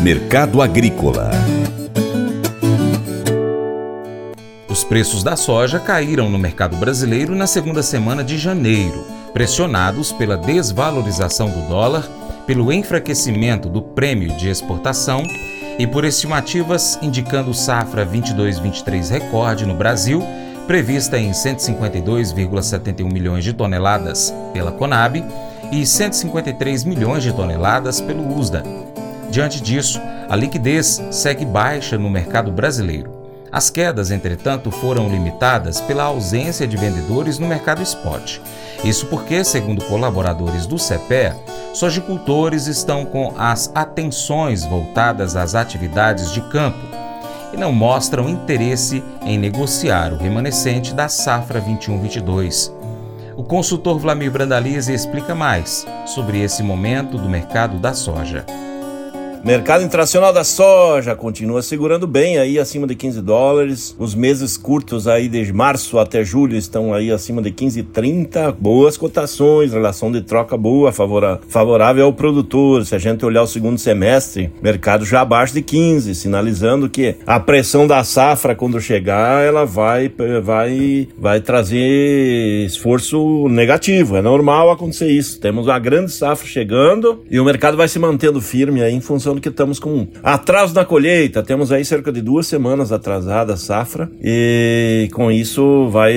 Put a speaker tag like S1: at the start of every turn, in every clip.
S1: Mercado Agrícola.
S2: Os preços da soja caíram no mercado brasileiro na segunda semana de janeiro, pressionados pela desvalorização do dólar, pelo enfraquecimento do prêmio de exportação e por estimativas indicando safra 22-23 recorde no Brasil, prevista em 152,71 milhões de toneladas pela Conab e 153 milhões de toneladas pelo USDA. Diante disso, a liquidez segue baixa no mercado brasileiro. As quedas, entretanto, foram limitadas pela ausência de vendedores no mercado spot. Isso porque, segundo colaboradores do CEPE, sojicultores estão com as atenções voltadas às atividades de campo e não mostram interesse em negociar o remanescente da safra 21-22. O consultor Vlamir Brandalize explica mais sobre esse momento do mercado da soja.
S3: Mercado internacional da soja continua segurando bem aí acima de 15 dólares. Os meses curtos aí de março até julho estão aí acima de 15,30. Boas cotações, relação de troca boa, favorável ao produtor. Se a gente olhar o segundo semestre, mercado já abaixo de 15, sinalizando que a pressão da safra quando chegar, ela vai vai vai trazer esforço negativo. É normal acontecer isso. Temos uma grande safra chegando e o mercado vai se mantendo firme aí em função função que estamos com atraso na colheita, temos aí cerca de duas semanas atrasada a safra e com isso vai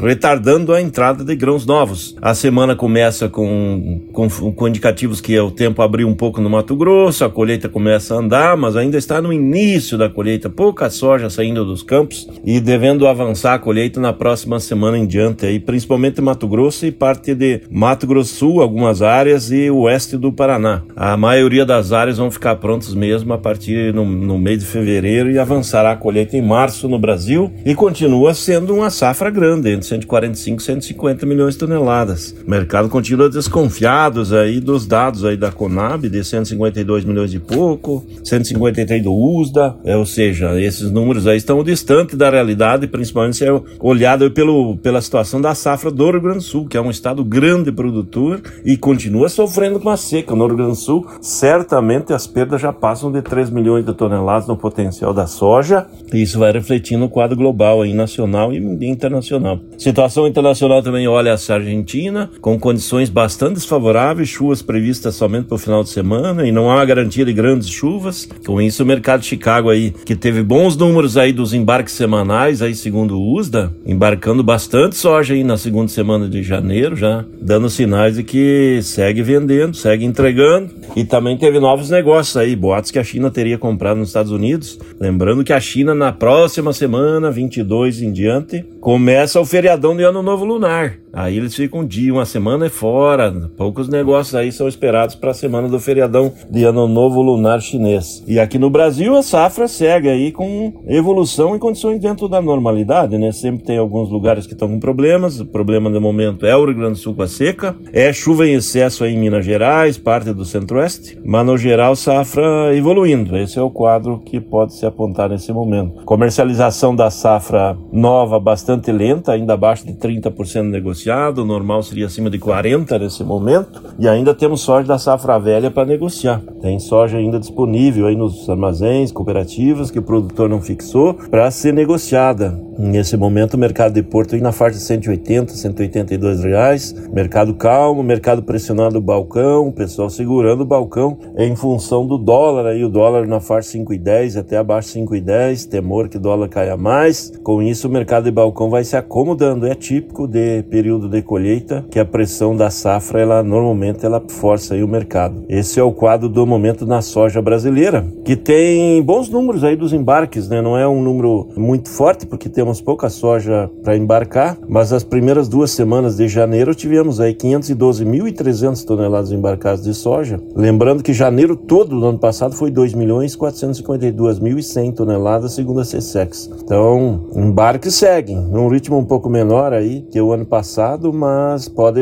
S3: retardando a entrada de grãos novos. A semana começa com, com, com indicativos que o tempo abriu um pouco no Mato Grosso, a colheita começa a andar, mas ainda está no início da colheita, pouca soja saindo dos campos e devendo avançar a colheita na próxima semana em diante, aí, principalmente Mato Grosso e parte de Mato Grosso Sul, algumas áreas e oeste do Paraná. A maioria das áreas vão ficar ficar prontos mesmo a partir no, no mês de fevereiro e avançará a colheita em março no Brasil e continua sendo uma safra grande, entre 145 e 150 milhões de toneladas. O mercado continua desconfiado aí dos dados aí da Conab de 152 milhões e pouco, 153 do USDA, é, ou seja, esses números aí estão distantes da realidade, principalmente se é olhado pelo, pela situação da safra do Rio Grande do Sul, que é um estado grande produtor e continua sofrendo com a seca. No Rio Grande do Sul, certamente as perdas já passam de 3 milhões de toneladas no potencial da soja, e isso vai refletir no quadro global aí, nacional e internacional. Situação internacional também olha a Argentina, com condições bastante desfavoráveis, chuvas previstas somente para o final de semana, e não há garantia de grandes chuvas. Com isso, o mercado de Chicago aí, que teve bons números aí dos embarques semanais, aí segundo o USDA, embarcando bastante soja aí na segunda semana de janeiro, já dando sinais de que segue vendendo, segue entregando, e também teve novos negócios negócios aí, boatos que a China teria comprado nos Estados Unidos. Lembrando que a China, na próxima semana, 22 em diante, começa o feriadão de Ano Novo Lunar. Aí eles ficam um dia, uma semana fora. Poucos negócios aí são esperados para a semana do feriadão de Ano Novo Lunar chinês. E aqui no Brasil a safra segue aí com evolução e condições dentro da normalidade, né? Sempre tem alguns lugares que estão com problemas. O problema no momento é o Rio Grande do Sul com a seca, é chuva em excesso aí em Minas Gerais, parte do Centro-Oeste, mas no geral safra evoluindo. Esse é o quadro que pode se apontar nesse momento. Comercialização da safra nova bastante lenta, ainda abaixo de 30% negociado o normal seria acima de 40 nesse momento, e ainda temos soja da safra velha para negociar. Tem soja ainda disponível aí nos armazéns, cooperativas que o produtor não fixou para ser negociada. Nesse momento, o mercado de Porto aí na faixa de 180, 182 reais. Mercado calmo, mercado pressionando o balcão, o pessoal segurando o balcão em função do dólar aí, o dólar na faixa 5,10 até abaixo 5,10, temor que o dólar caia mais. Com isso, o mercado de balcão vai se acomodando. É típico de período de colheita que a pressão da safra, ela normalmente ela força aí o mercado. Esse é o quadro do momento na soja brasileira, que tem bons números aí dos embarques, né? Não é um número muito forte porque temos temos pouca soja para embarcar, mas as primeiras duas semanas de janeiro tivemos aí 512.300 toneladas embarcadas de soja. Lembrando que janeiro todo do ano passado foi 2.452.100 toneladas, segundo a CSEX. Então, embarques seguem, num ritmo um pouco menor aí que o ano passado, mas pode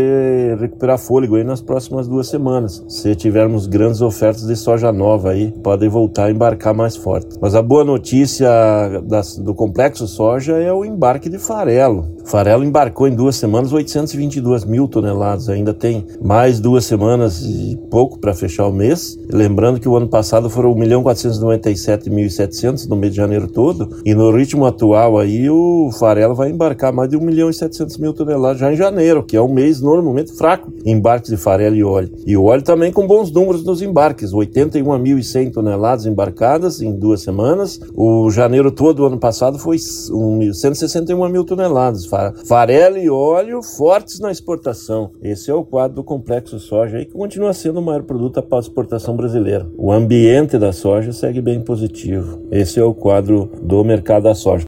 S3: recuperar fôlego aí nas próximas duas semanas. Se tivermos grandes ofertas de soja nova aí, podem voltar a embarcar mais forte. Mas a boa notícia das, do complexo soja soja é o embarque de farelo. Farelo embarcou em duas semanas 822 mil toneladas. Ainda tem mais duas semanas e pouco para fechar o mês. Lembrando que o ano passado foram 1 milhão 497.700 no mês de janeiro todo. E no ritmo atual aí o farelo vai embarcar mais de 1 milhão e 700 mil toneladas já em janeiro, que é um mês normalmente fraco em embarques de farelo e óleo. E o óleo também com bons números nos embarques, 81.100 toneladas embarcadas em duas semanas. O janeiro todo do ano passado foi 161 mil toneladas. Farelo e óleo fortes na exportação. Esse é o quadro do complexo soja que continua sendo o maior produto para a exportação brasileira. O ambiente da soja segue bem positivo. Esse é o quadro do mercado da soja.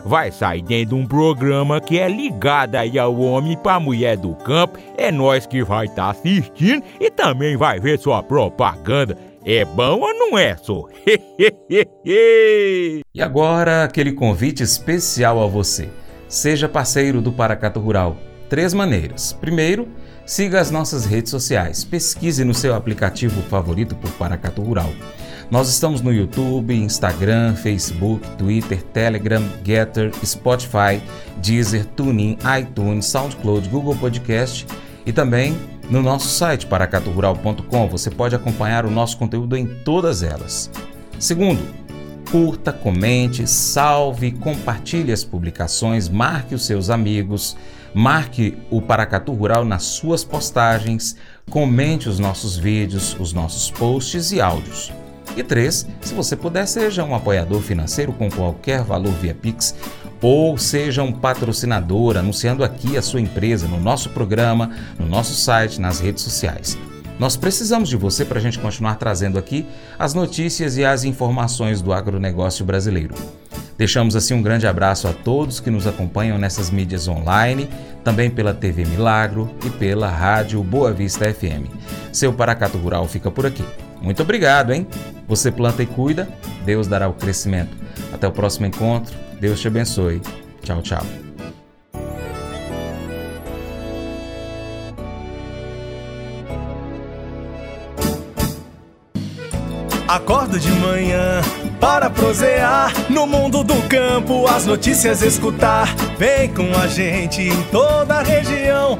S4: vai sair dentro de um programa que é ligado aí ao homem para mulher do campo. É nós que vai estar tá assistindo e também vai ver sua propaganda. É bom ou não é, só?
S2: e agora aquele convite especial a você. Seja parceiro do Paracato Rural. Três maneiras. Primeiro, siga as nossas redes sociais. Pesquise no seu aplicativo favorito por Paracato Rural. Nós estamos no YouTube, Instagram, Facebook, Twitter, Telegram, Getter, Spotify, Deezer, TuneIn, iTunes, SoundCloud, Google Podcast e também no nosso site paracaturural.com você pode acompanhar o nosso conteúdo em todas elas. Segundo, curta, comente, salve, compartilhe as publicações, marque os seus amigos, marque o Paracatu Rural nas suas postagens, comente os nossos vídeos, os nossos posts e áudios. E três, se você puder, seja um apoiador financeiro com qualquer valor via Pix ou seja um patrocinador anunciando aqui a sua empresa no nosso programa, no nosso site, nas redes sociais. Nós precisamos de você para a gente continuar trazendo aqui as notícias e as informações do agronegócio brasileiro. Deixamos assim um grande abraço a todos que nos acompanham nessas mídias online, também pela TV Milagro e pela Rádio Boa Vista FM. Seu Paracato Rural fica por aqui. Muito obrigado, hein? Você planta e cuida, Deus dará o crescimento. Até o próximo encontro. Deus te abençoe. Tchau, tchau.
S5: Acordo de manhã para prosear no mundo do campo, as notícias escutar. Vem com a gente em toda a região